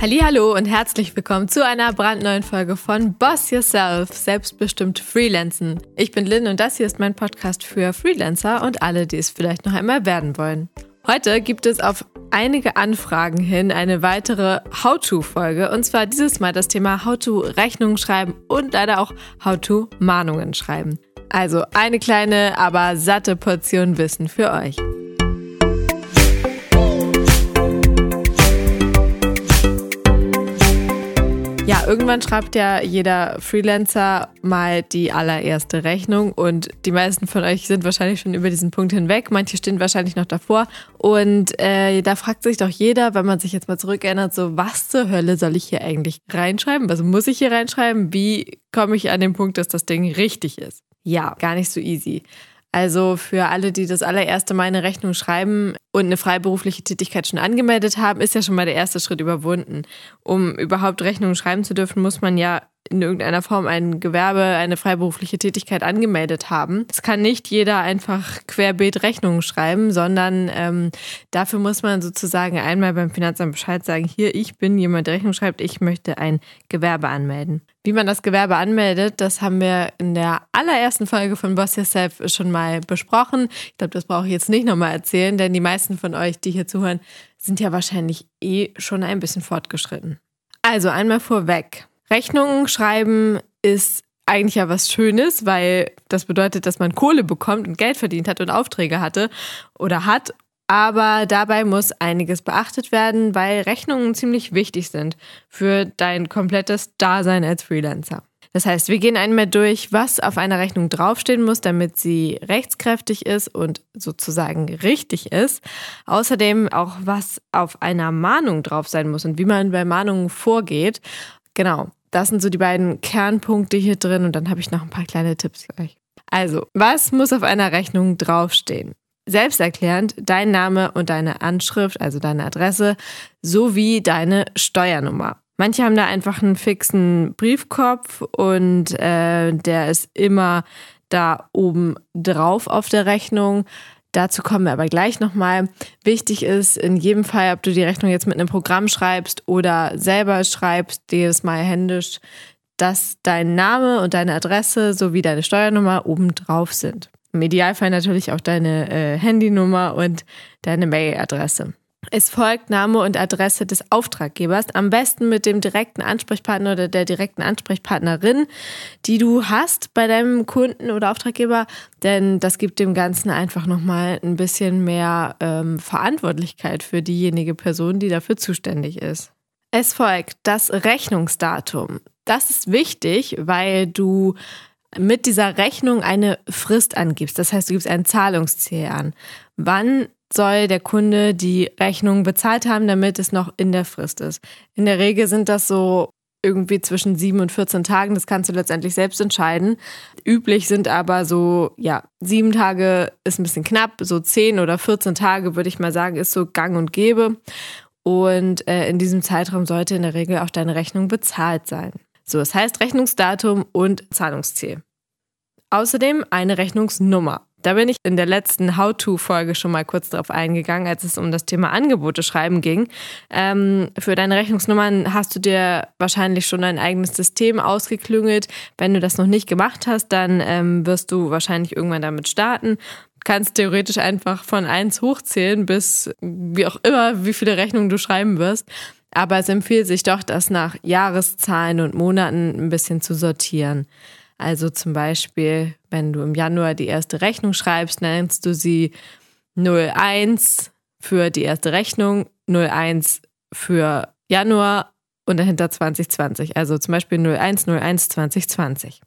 Hallo und herzlich willkommen zu einer brandneuen Folge von Boss Yourself, selbstbestimmt Freelancen. Ich bin Lynn und das hier ist mein Podcast für Freelancer und alle, die es vielleicht noch einmal werden wollen. Heute gibt es auf einige Anfragen hin eine weitere How-To-Folge und zwar dieses Mal das Thema How-To-Rechnungen schreiben und leider auch How-To-Mahnungen schreiben. Also eine kleine, aber satte Portion Wissen für euch. Irgendwann schreibt ja jeder Freelancer mal die allererste Rechnung und die meisten von euch sind wahrscheinlich schon über diesen Punkt hinweg. Manche stehen wahrscheinlich noch davor und äh, da fragt sich doch jeder, wenn man sich jetzt mal zurückerinnert, so was zur Hölle soll ich hier eigentlich reinschreiben? Also muss ich hier reinschreiben? Wie komme ich an den Punkt, dass das Ding richtig ist? Ja, gar nicht so easy. Also für alle, die das allererste Mal eine Rechnung schreiben und eine freiberufliche Tätigkeit schon angemeldet haben, ist ja schon mal der erste Schritt überwunden. Um überhaupt Rechnungen schreiben zu dürfen, muss man ja in irgendeiner Form ein Gewerbe, eine freiberufliche Tätigkeit angemeldet haben. Es kann nicht jeder einfach querbeet Rechnungen schreiben, sondern ähm, dafür muss man sozusagen einmal beim Finanzamt Bescheid sagen, hier, ich bin jemand, der Rechnung schreibt, ich möchte ein Gewerbe anmelden. Wie man das Gewerbe anmeldet, das haben wir in der allerersten Folge von Boss Yourself schon mal besprochen. Ich glaube, das brauche ich jetzt nicht nochmal erzählen, denn die meisten von euch, die hier zuhören, sind ja wahrscheinlich eh schon ein bisschen fortgeschritten. Also einmal vorweg. Rechnungen schreiben ist eigentlich ja was Schönes, weil das bedeutet, dass man Kohle bekommt und Geld verdient hat und Aufträge hatte oder hat. Aber dabei muss einiges beachtet werden, weil Rechnungen ziemlich wichtig sind für dein komplettes Dasein als Freelancer. Das heißt, wir gehen einmal durch, was auf einer Rechnung draufstehen muss, damit sie rechtskräftig ist und sozusagen richtig ist. Außerdem auch, was auf einer Mahnung drauf sein muss und wie man bei Mahnungen vorgeht. Genau das sind so die beiden Kernpunkte hier drin und dann habe ich noch ein paar kleine Tipps euch. Also, was muss auf einer Rechnung draufstehen? Selbsterklärend dein Name und deine Anschrift, also deine Adresse, sowie deine Steuernummer. Manche haben da einfach einen fixen Briefkopf und äh, der ist immer da oben drauf auf der Rechnung. Dazu kommen wir aber gleich nochmal. Wichtig ist in jedem Fall, ob du die Rechnung jetzt mit einem Programm schreibst oder selber schreibst, jedes Mal händisch, dass dein Name und deine Adresse sowie deine Steuernummer oben drauf sind. Im Idealfall natürlich auch deine äh, Handynummer und deine Mailadresse. Es folgt Name und Adresse des Auftraggebers, am besten mit dem direkten Ansprechpartner oder der direkten Ansprechpartnerin, die du hast bei deinem Kunden oder Auftraggeber, denn das gibt dem Ganzen einfach nochmal ein bisschen mehr ähm, Verantwortlichkeit für diejenige Person, die dafür zuständig ist. Es folgt das Rechnungsdatum. Das ist wichtig, weil du mit dieser Rechnung eine Frist angibst. Das heißt, du gibst ein Zahlungsziel an. Wann soll der Kunde die Rechnung bezahlt haben, damit es noch in der Frist ist. In der Regel sind das so irgendwie zwischen sieben und 14 Tagen. Das kannst du letztendlich selbst entscheiden. Üblich sind aber so, ja, sieben Tage ist ein bisschen knapp. So zehn oder 14 Tage würde ich mal sagen, ist so gang und gäbe. Und äh, in diesem Zeitraum sollte in der Regel auch deine Rechnung bezahlt sein. So, es das heißt Rechnungsdatum und Zahlungsziel. Außerdem eine Rechnungsnummer. Da bin ich in der letzten How-To-Folge schon mal kurz drauf eingegangen, als es um das Thema Angebote schreiben ging. Ähm, für deine Rechnungsnummern hast du dir wahrscheinlich schon ein eigenes System ausgeklüngelt. Wenn du das noch nicht gemacht hast, dann ähm, wirst du wahrscheinlich irgendwann damit starten. Du kannst theoretisch einfach von eins hochzählen bis wie auch immer, wie viele Rechnungen du schreiben wirst. Aber es empfiehlt sich doch, das nach Jahreszahlen und Monaten ein bisschen zu sortieren. Also zum Beispiel, wenn du im Januar die erste Rechnung schreibst, nennst du sie 01 für die erste Rechnung, 01 für Januar und dahinter 2020. Also zum Beispiel 0101 2020.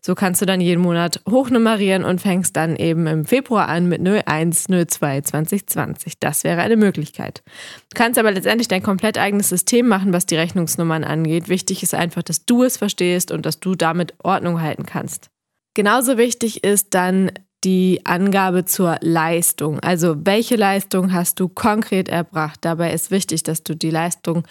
So kannst du dann jeden Monat hochnummerieren und fängst dann eben im Februar an mit 0102 2020. Das wäre eine Möglichkeit. Du kannst aber letztendlich dein komplett eigenes System machen, was die Rechnungsnummern angeht. Wichtig ist einfach, dass du es verstehst und dass du damit Ordnung halten kannst. Genauso wichtig ist dann die Angabe zur Leistung. Also welche Leistung hast du konkret erbracht? Dabei ist wichtig, dass du die Leistung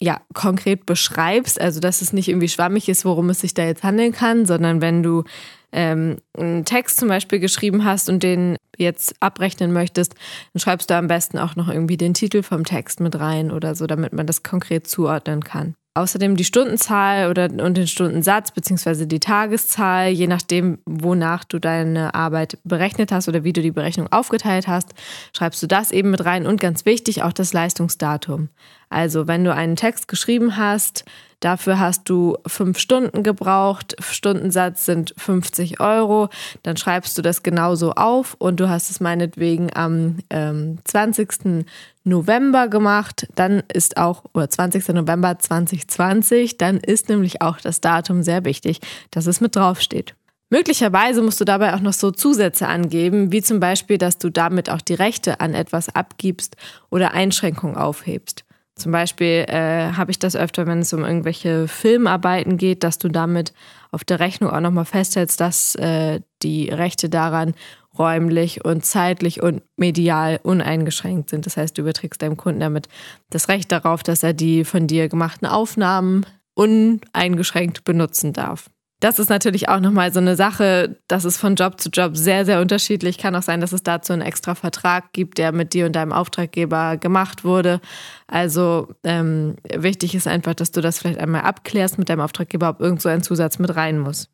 ja konkret beschreibst, also dass es nicht irgendwie schwammig ist, worum es sich da jetzt handeln kann, sondern wenn du ähm, einen Text zum Beispiel geschrieben hast und den jetzt abrechnen möchtest, dann schreibst du am besten auch noch irgendwie den Titel vom Text mit rein oder so, damit man das konkret zuordnen kann. Außerdem die Stundenzahl oder und den Stundensatz beziehungsweise die Tageszahl, je nachdem, wonach du deine Arbeit berechnet hast oder wie du die Berechnung aufgeteilt hast, schreibst du das eben mit rein und ganz wichtig auch das Leistungsdatum. Also wenn du einen Text geschrieben hast, Dafür hast du fünf Stunden gebraucht. Stundensatz sind 50 Euro. Dann schreibst du das genauso auf und du hast es meinetwegen am ähm, 20. November gemacht. Dann ist auch, oder 20. November 2020, dann ist nämlich auch das Datum sehr wichtig, dass es mit draufsteht. Möglicherweise musst du dabei auch noch so Zusätze angeben, wie zum Beispiel, dass du damit auch die Rechte an etwas abgibst oder Einschränkungen aufhebst. Zum Beispiel äh, habe ich das öfter, wenn es um irgendwelche Filmarbeiten geht, dass du damit auf der Rechnung auch nochmal festhältst, dass äh, die Rechte daran räumlich und zeitlich und medial uneingeschränkt sind. Das heißt, du überträgst deinem Kunden damit das Recht darauf, dass er die von dir gemachten Aufnahmen uneingeschränkt benutzen darf. Das ist natürlich auch nochmal so eine Sache, das ist von Job zu Job sehr, sehr unterschiedlich. Kann auch sein, dass es dazu einen extra Vertrag gibt, der mit dir und deinem Auftraggeber gemacht wurde. Also ähm, wichtig ist einfach, dass du das vielleicht einmal abklärst mit deinem Auftraggeber, ob irgend so ein Zusatz mit rein muss.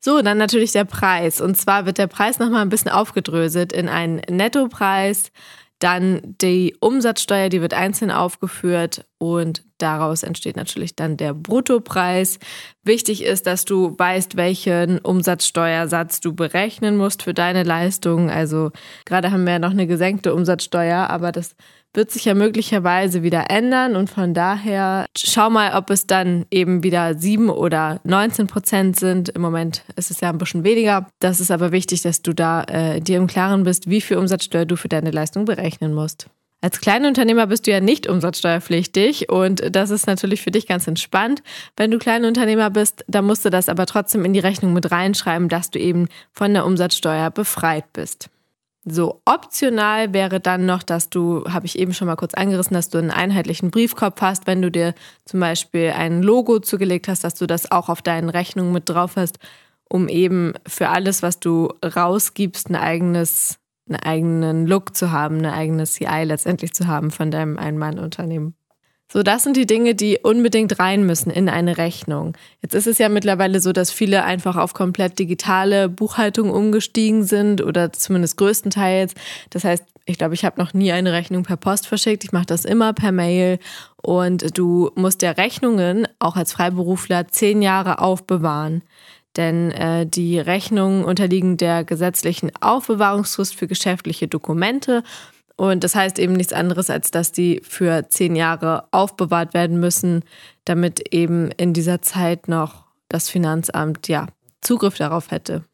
So, dann natürlich der Preis. Und zwar wird der Preis nochmal ein bisschen aufgedröselt in einen Nettopreis, dann die Umsatzsteuer, die wird einzeln aufgeführt und daraus entsteht natürlich dann der Bruttopreis. Wichtig ist, dass du weißt, welchen Umsatzsteuersatz du berechnen musst für deine Leistung. Also gerade haben wir ja noch eine gesenkte Umsatzsteuer, aber das wird sich ja möglicherweise wieder ändern und von daher schau mal, ob es dann eben wieder 7 oder 19 Prozent sind. Im Moment ist es ja ein bisschen weniger. Das ist aber wichtig, dass du da äh, dir im Klaren bist, wie viel Umsatzsteuer du für deine Leistung berechnen musst. Als Kleinunternehmer bist du ja nicht umsatzsteuerpflichtig und das ist natürlich für dich ganz entspannt. Wenn du Kleinunternehmer bist, dann musst du das aber trotzdem in die Rechnung mit reinschreiben, dass du eben von der Umsatzsteuer befreit bist. So, optional wäre dann noch, dass du, habe ich eben schon mal kurz angerissen, dass du einen einheitlichen Briefkopf hast, wenn du dir zum Beispiel ein Logo zugelegt hast, dass du das auch auf deinen Rechnungen mit drauf hast, um eben für alles, was du rausgibst, ein eigenes, einen eigenen Look zu haben, eine eigene CI letztendlich zu haben von deinem Ein-Mann-Unternehmen. So, das sind die Dinge, die unbedingt rein müssen in eine Rechnung. Jetzt ist es ja mittlerweile so, dass viele einfach auf komplett digitale Buchhaltung umgestiegen sind oder zumindest größtenteils. Das heißt, ich glaube, ich habe noch nie eine Rechnung per Post verschickt. Ich mache das immer per Mail. Und du musst ja Rechnungen auch als Freiberufler zehn Jahre aufbewahren. Denn äh, die Rechnungen unterliegen der gesetzlichen Aufbewahrungsfrist für geschäftliche Dokumente. Und das heißt eben nichts anderes, als dass die für zehn Jahre aufbewahrt werden müssen, damit eben in dieser Zeit noch das Finanzamt ja Zugriff darauf hätte.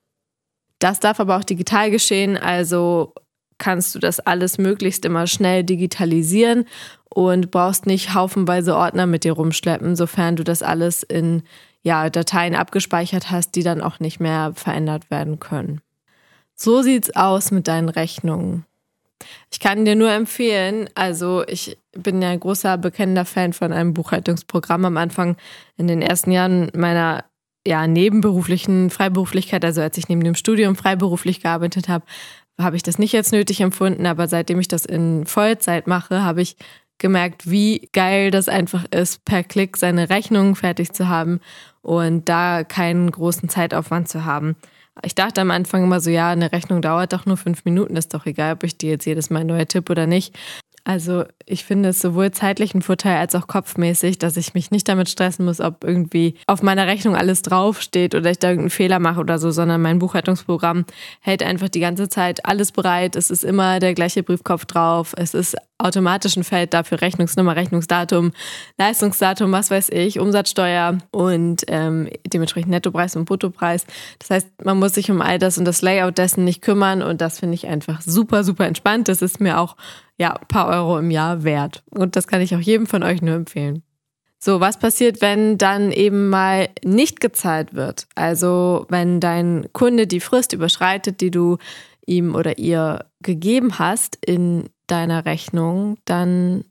Das darf aber auch digital geschehen, also kannst du das alles möglichst immer schnell digitalisieren und brauchst nicht haufenweise Ordner mit dir rumschleppen, sofern du das alles in ja, Dateien abgespeichert hast, die dann auch nicht mehr verändert werden können. So sieht's aus mit deinen Rechnungen. Ich kann dir nur empfehlen, also ich bin ja ein großer bekennender Fan von einem Buchhaltungsprogramm am Anfang in den ersten Jahren meiner ja, nebenberuflichen Freiberuflichkeit, also als ich neben dem Studium freiberuflich gearbeitet habe, habe ich das nicht als nötig empfunden, aber seitdem ich das in Vollzeit mache, habe ich gemerkt, wie geil das einfach ist, per Klick seine Rechnungen fertig zu haben und da keinen großen Zeitaufwand zu haben. Ich dachte am Anfang immer so, ja, eine Rechnung dauert doch nur fünf Minuten, ist doch egal, ob ich dir jetzt jedes Mal neu tippe oder nicht. Also ich finde es sowohl zeitlich ein Vorteil als auch kopfmäßig, dass ich mich nicht damit stressen muss, ob irgendwie auf meiner Rechnung alles draufsteht oder ich da irgendeinen Fehler mache oder so, sondern mein Buchhaltungsprogramm hält einfach die ganze Zeit alles bereit. Es ist immer der gleiche Briefkopf drauf. Es ist automatisch ein Feld dafür Rechnungsnummer, Rechnungsdatum, Leistungsdatum, was weiß ich, Umsatzsteuer und ähm, dementsprechend Nettopreis und Bruttopreis. Das heißt, man muss sich um all das und das Layout dessen nicht kümmern und das finde ich einfach super, super entspannt. Das ist mir auch ja, ein paar Euro im Jahr wert. Und das kann ich auch jedem von euch nur empfehlen. So, was passiert, wenn dann eben mal nicht gezahlt wird? Also, wenn dein Kunde die Frist überschreitet, die du ihm oder ihr gegeben hast in deiner Rechnung, dann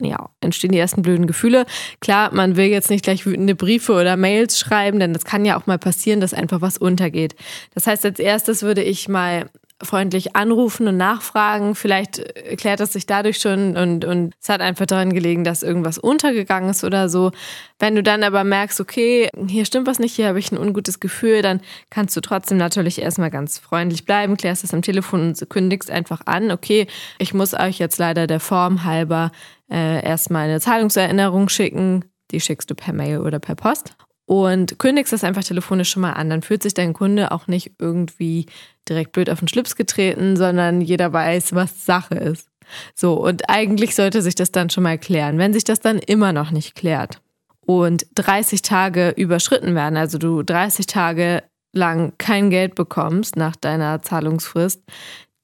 ja, entstehen die ersten blöden Gefühle. Klar, man will jetzt nicht gleich wütende Briefe oder Mails schreiben, denn das kann ja auch mal passieren, dass einfach was untergeht. Das heißt, als erstes würde ich mal freundlich anrufen und nachfragen. Vielleicht erklärt es sich dadurch schon und, und es hat einfach daran gelegen, dass irgendwas untergegangen ist oder so. Wenn du dann aber merkst, okay, hier stimmt was nicht, hier habe ich ein ungutes Gefühl, dann kannst du trotzdem natürlich erstmal ganz freundlich bleiben, klärst das am Telefon und kündigst einfach an, okay, ich muss euch jetzt leider der Form halber äh, erstmal eine Zahlungserinnerung schicken. Die schickst du per Mail oder per Post und kündigst das einfach telefonisch schon mal an. Dann fühlt sich dein Kunde auch nicht irgendwie direkt blöd auf den Schlips getreten, sondern jeder weiß, was Sache ist. So, und eigentlich sollte sich das dann schon mal klären. Wenn sich das dann immer noch nicht klärt und 30 Tage überschritten werden, also du 30 Tage lang kein Geld bekommst nach deiner Zahlungsfrist,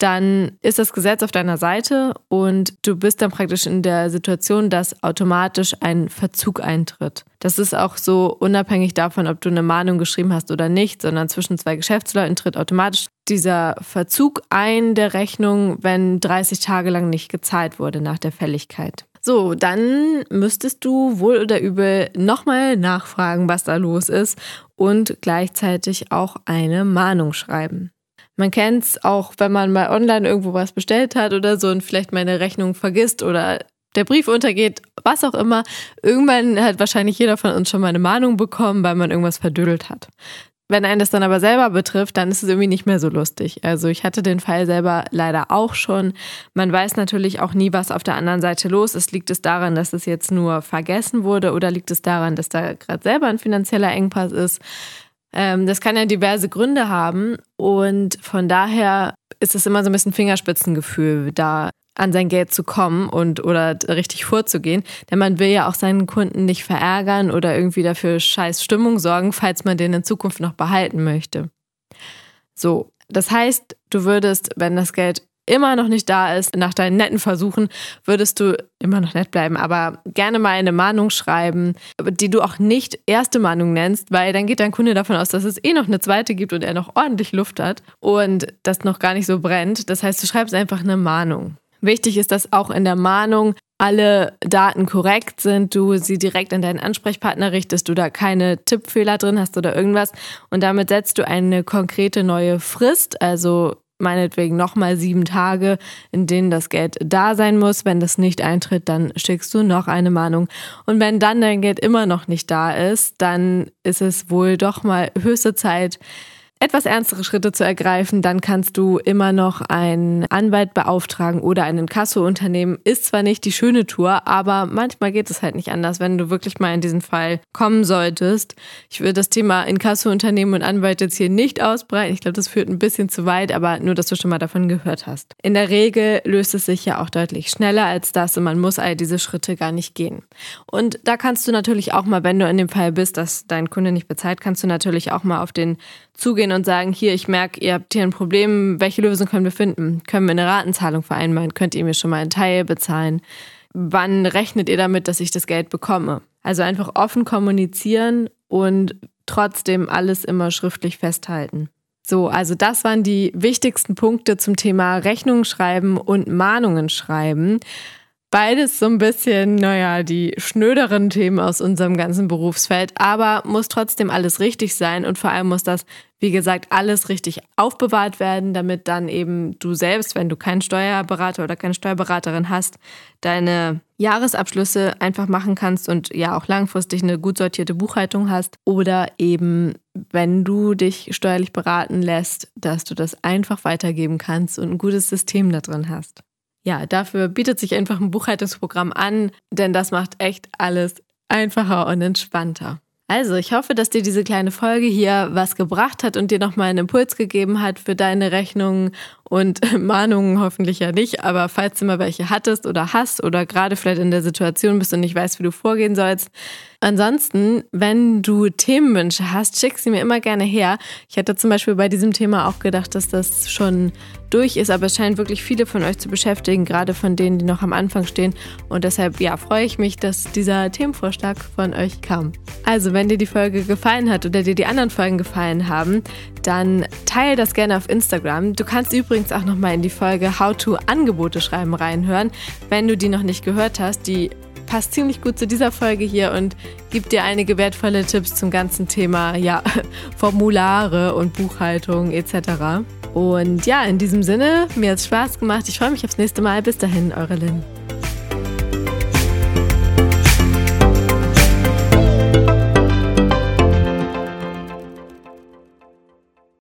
dann ist das Gesetz auf deiner Seite und du bist dann praktisch in der Situation, dass automatisch ein Verzug eintritt. Das ist auch so unabhängig davon, ob du eine Mahnung geschrieben hast oder nicht, sondern zwischen zwei Geschäftsleuten tritt automatisch dieser Verzug ein der Rechnung, wenn 30 Tage lang nicht gezahlt wurde nach der Fälligkeit. So, dann müsstest du wohl oder übel nochmal nachfragen, was da los ist und gleichzeitig auch eine Mahnung schreiben. Man kennt es auch, wenn man mal online irgendwo was bestellt hat oder so und vielleicht meine Rechnung vergisst oder der Brief untergeht, was auch immer. Irgendwann hat wahrscheinlich jeder von uns schon mal eine Mahnung bekommen, weil man irgendwas verdödelt hat. Wenn einen das dann aber selber betrifft, dann ist es irgendwie nicht mehr so lustig. Also ich hatte den Fall selber leider auch schon. Man weiß natürlich auch nie, was auf der anderen Seite los ist. Liegt es daran, dass es jetzt nur vergessen wurde oder liegt es daran, dass da gerade selber ein finanzieller Engpass ist? Ähm, das kann ja diverse Gründe haben und von daher ist es immer so ein bisschen Fingerspitzengefühl, da an sein Geld zu kommen und oder richtig vorzugehen. Denn man will ja auch seinen Kunden nicht verärgern oder irgendwie dafür scheiß Stimmung sorgen, falls man den in Zukunft noch behalten möchte. So, das heißt, du würdest, wenn das Geld immer noch nicht da ist, nach deinen netten Versuchen, würdest du immer noch nett bleiben, aber gerne mal eine Mahnung schreiben, die du auch nicht erste Mahnung nennst, weil dann geht dein Kunde davon aus, dass es eh noch eine zweite gibt und er noch ordentlich Luft hat und das noch gar nicht so brennt. Das heißt, du schreibst einfach eine Mahnung. Wichtig ist, dass auch in der Mahnung alle Daten korrekt sind, du sie direkt an deinen Ansprechpartner richtest, du da keine Tippfehler drin hast oder irgendwas. Und damit setzt du eine konkrete neue Frist, also meinetwegen nochmal sieben Tage, in denen das Geld da sein muss. Wenn das nicht eintritt, dann schickst du noch eine Mahnung. Und wenn dann dein Geld immer noch nicht da ist, dann ist es wohl doch mal höchste Zeit, etwas ernstere Schritte zu ergreifen, dann kannst du immer noch einen Anwalt beauftragen oder ein Inkasso-Unternehmen. Ist zwar nicht die schöne Tour, aber manchmal geht es halt nicht anders, wenn du wirklich mal in diesen Fall kommen solltest. Ich würde das Thema Inkasso-Unternehmen und Anwalt jetzt hier nicht ausbreiten. Ich glaube, das führt ein bisschen zu weit, aber nur, dass du schon mal davon gehört hast. In der Regel löst es sich ja auch deutlich schneller als das und man muss all diese Schritte gar nicht gehen. Und da kannst du natürlich auch mal, wenn du in dem Fall bist, dass dein Kunde nicht bezahlt, kannst du natürlich auch mal auf den zugehen und sagen, hier, ich merke, ihr habt hier ein Problem, welche Lösung können wir finden? Können wir eine Ratenzahlung vereinbaren? Könnt ihr mir schon mal einen Teil bezahlen? Wann rechnet ihr damit, dass ich das Geld bekomme? Also einfach offen kommunizieren und trotzdem alles immer schriftlich festhalten. So, also das waren die wichtigsten Punkte zum Thema Rechnungen schreiben und Mahnungen schreiben. Beides so ein bisschen, naja, die schnöderen Themen aus unserem ganzen Berufsfeld, aber muss trotzdem alles richtig sein und vor allem muss das, wie gesagt, alles richtig aufbewahrt werden, damit dann eben du selbst, wenn du keinen Steuerberater oder keine Steuerberaterin hast, deine Jahresabschlüsse einfach machen kannst und ja auch langfristig eine gut sortierte Buchhaltung hast. Oder eben, wenn du dich steuerlich beraten lässt, dass du das einfach weitergeben kannst und ein gutes System da drin hast ja, dafür bietet sich einfach ein Buchhaltungsprogramm an, denn das macht echt alles einfacher und entspannter. Also, ich hoffe, dass dir diese kleine Folge hier was gebracht hat und dir nochmal einen Impuls gegeben hat für deine Rechnungen und Mahnungen hoffentlich ja nicht, aber falls du mal welche hattest oder hast oder gerade vielleicht in der Situation bist und nicht weißt, wie du vorgehen sollst. Ansonsten, wenn du Themenwünsche hast, schick sie mir immer gerne her. Ich hätte zum Beispiel bei diesem Thema auch gedacht, dass das schon durch ist, aber es scheint wirklich viele von euch zu beschäftigen, gerade von denen, die noch am Anfang stehen. Und deshalb, ja, freue ich mich, dass dieser Themenvorschlag von euch kam. Also, wenn wenn dir die Folge gefallen hat oder dir die anderen Folgen gefallen haben, dann teile das gerne auf Instagram. Du kannst übrigens auch nochmal in die Folge How to Angebote schreiben reinhören, wenn du die noch nicht gehört hast. Die passt ziemlich gut zu dieser Folge hier und gibt dir einige wertvolle Tipps zum ganzen Thema ja, Formulare und Buchhaltung etc. Und ja, in diesem Sinne, mir hat es Spaß gemacht. Ich freue mich aufs nächste Mal. Bis dahin, eure Lynn.